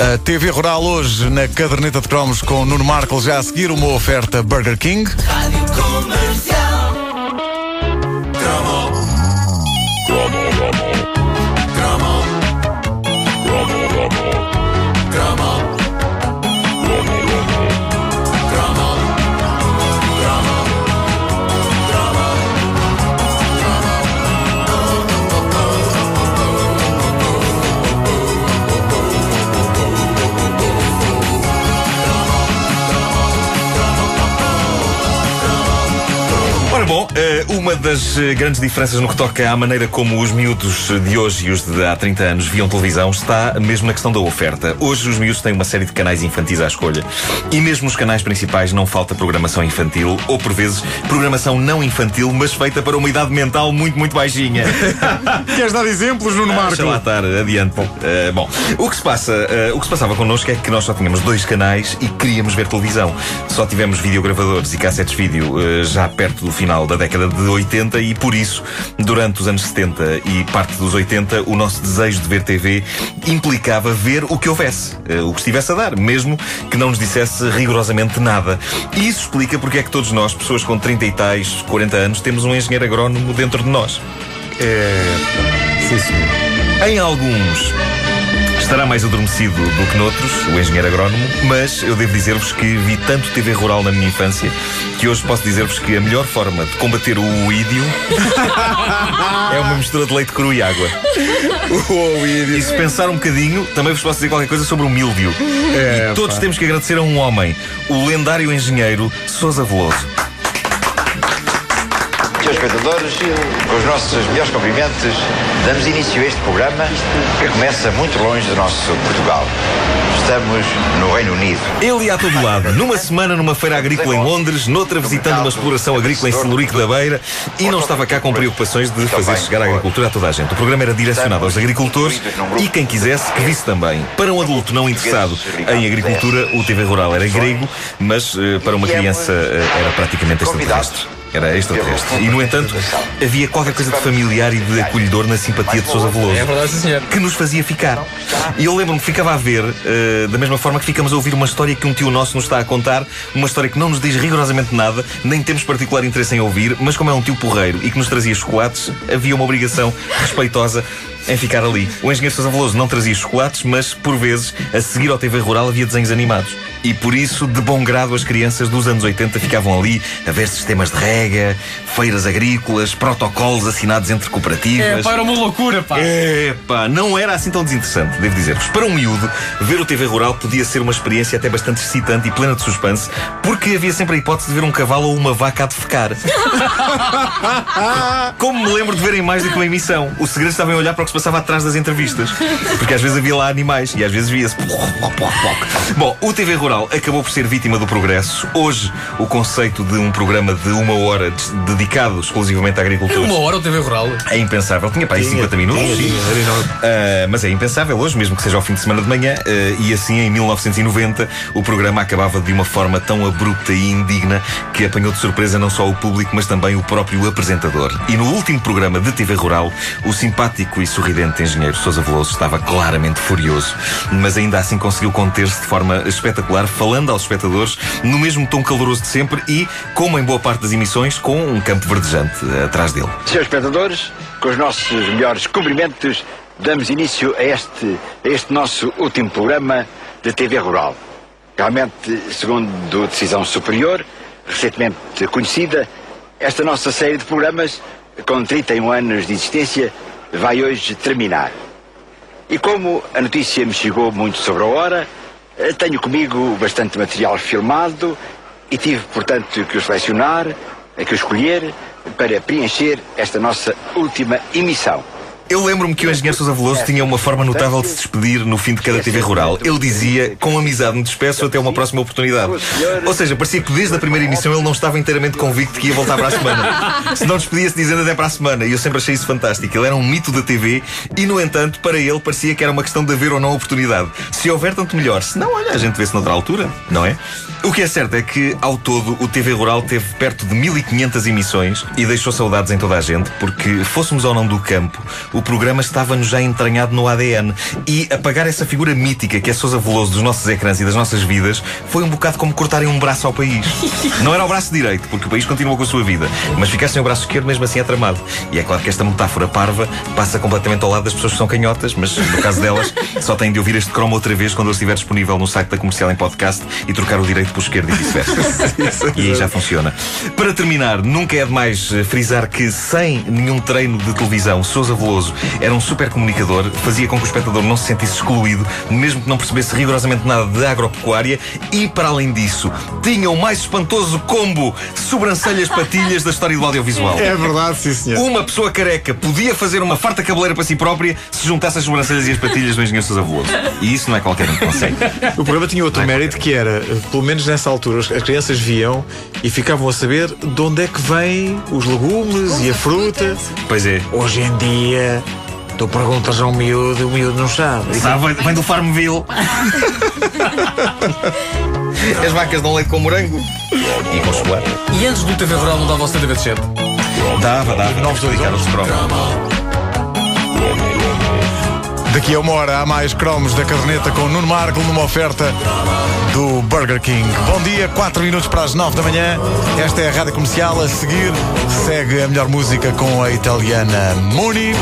A TV Rural hoje na caderneta de cromos com Nuno Marco já a seguir uma oferta Burger King. Ora bom, eh, uma das eh, grandes diferenças no que toca à maneira como os miúdos de hoje e os de há 30 anos viam televisão está mesmo na questão da oferta. Hoje os miúdos têm uma série de canais infantis à escolha e mesmo nos canais principais não falta programação infantil ou por vezes programação não infantil, mas feita para uma idade mental muito, muito baixinha. Queres dar exemplos, Nuno Ah, Deixa lá estar, adiante. Eh, bom, o que, se passa, eh, o que se passava connosco é que nós só tínhamos dois canais e queríamos ver televisão. Só tivemos videogravadores e cassetes vídeo eh, já perto do final da década de 80 e por isso, durante os anos 70 e parte dos 80, o nosso desejo de ver TV implicava ver o que houvesse, eh, o que estivesse a dar, mesmo que não nos dissesse rigorosamente nada. E isso explica porque é que todos nós, pessoas com 30 e tais, 40 anos, temos um engenheiro agrónomo dentro de nós. Sim, senhor. Em alguns estará mais adormecido do que noutros, o engenheiro agrónomo, mas eu devo dizer-vos que vi tanto TV rural na minha infância que hoje posso dizer-vos que a melhor forma de combater o ídio é uma mistura de leite cru e água. E se pensar um bocadinho, também vos posso dizer qualquer coisa sobre o míldio. É, e todos pá. temos que agradecer a um homem, o lendário engenheiro Sousa Veloso. Senhores espectadores, com os nossos melhores cumprimentos, damos início a este programa que começa muito longe do nosso Portugal. Estamos no Reino Unido. Ele ia a todo lado, numa semana numa feira agrícola em Londres, noutra visitando uma exploração agrícola em Celurico da Beira e não estava cá com preocupações de fazer chegar a agricultura a toda a gente. O programa era direcionado aos agricultores e quem quisesse que visse também. Para um adulto não interessado em agricultura, o TV Rural era grego, mas eh, para uma criança eh, era praticamente extraterrestre. Era extraterrestre. E, no entanto, havia qualquer coisa de familiar e de acolhedor na simpatia de Sousa Veloso É verdade, senhor. que nos fazia ficar. E eu lembro-me que ficava a ver, eh, da mesma forma que ficamos a ouvir uma história que um tio nosso nos está a contar, uma história que não nos diz rigorosamente nada, nem temos particular interesse em ouvir, mas como é um tio porreiro e que nos trazia chocolates, havia uma obrigação respeitosa em ficar ali. O engenheiro Sousa Veloso não trazia chocolates, mas, por vezes, a seguir ao TV Rural havia desenhos animados. E por isso, de bom grado, as crianças dos anos 80 ficavam ali a ver sistemas de rega, feiras agrícolas, protocolos assinados entre cooperativas. É, pá, era uma loucura, pá. Epá, não era assim tão desinteressante, devo dizer-vos. Para um miúdo, ver o TV Rural podia ser uma experiência até bastante excitante e plena de suspense, porque havia sempre a hipótese de ver um cavalo ou uma vaca a defecar. Como me lembro de verem mais do que uma emissão. O segredo estava em olhar para o que se passava atrás das entrevistas. Porque às vezes havia lá animais e às vezes via-se. Bom, o TV Rural acabou por ser vítima do progresso. Hoje, o conceito de um programa de uma hora dedicado exclusivamente à agricultura. Uma hora o TV Rural. É impensável. Tinha para aí 50 minutos. sim. Ah, mas é impensável hoje, mesmo que seja ao fim de semana de manhã. ah, e assim, em 1990, o programa acabava de uma forma tão abrupta e indigna que apanhou de surpresa não só o público, mas também o próprio apresentador. E no último programa de TV Rural, o simpático e sorridente engenheiro Sousa Veloso estava claramente furioso, mas ainda assim conseguiu conter-se de forma espetacular, falando aos espectadores no mesmo tom caloroso de sempre e, como em boa parte das emissões, com um campo verdejante atrás dele. Senhores espectadores, com os nossos melhores cumprimentos, damos início a este, a este nosso último programa de TV Rural. Realmente, segundo decisão superior, recentemente conhecida, esta nossa série de programas, com 31 anos de existência, vai hoje terminar. E como a notícia me chegou muito sobre a hora, eh, tenho comigo bastante material filmado e tive, portanto, que o selecionar, eh, que o escolher, para preencher esta nossa última emissão. Eu lembro-me que o engenheiro Sousa Veloso tinha uma forma notável de se despedir no fim de cada TV rural. Ele dizia, com amizade me despeço até uma próxima oportunidade. Ou seja, parecia que desde a primeira emissão ele não estava inteiramente convicto que ia voltar para a semana. Se não despedia-se dizendo até para a semana. E eu sempre achei isso fantástico. Ele era um mito da TV e, no entanto, para ele parecia que era uma questão de haver ou não oportunidade. Se houver, tanto melhor. Se não, olha, a gente vê-se noutra altura, não é? O que é certo é que, ao todo, o TV Rural teve perto de 1500 emissões e deixou saudades em toda a gente, porque, fôssemos ou não do campo, o o programa estava-nos já entranhado no ADN. E apagar essa figura mítica que é Sousa Veloso dos nossos ecrãs e das nossas vidas foi um bocado como cortarem um braço ao país. Não era o braço direito, porque o país continua com a sua vida, mas ficar sem o braço esquerdo mesmo assim é tramado. E é claro que esta metáfora parva passa completamente ao lado das pessoas que são canhotas, mas no caso delas só têm de ouvir este cromo outra vez quando ele estiver disponível no site da comercial em podcast e trocar o direito pelo esquerdo e vice-versa. e aí já funciona. Para terminar, nunca é demais frisar que sem nenhum treino de televisão, Sousa Veloso era um super comunicador, fazia com que o espectador não se sentisse excluído, mesmo que não percebesse rigorosamente nada de agropecuária e, para além disso, tinha o mais espantoso combo sobrancelhas patilhas da história do audiovisual. É verdade, sim, senhor. Uma pessoa careca podia fazer uma farta cabeleira para si própria se juntasse as sobrancelhas e as patilhas do engenheiro Sousa Veloso. E isso não é qualquer um que consegue. O programa tinha outro mérito que era, eh, pelo menos nessa altura, as crianças viam e ficavam a saber de onde é que vêm os legumes e a fruta. Pois é. Hoje em dia, tu perguntas a um miúdo, o miúdo não sabe. Sabe, vem do Farmville. As vacas dão leite com morango e com chocolate. E antes do TV Rural não dava o seu TV de chat? Dava, dava. Novos dedicaram-se para Daqui a uma hora há mais cromos da caderneta com Nuno Marco numa oferta do Burger King. Bom dia, 4 minutos para as 9 da manhã. Esta é a rádio comercial. A seguir, segue a melhor música com a italiana Muni.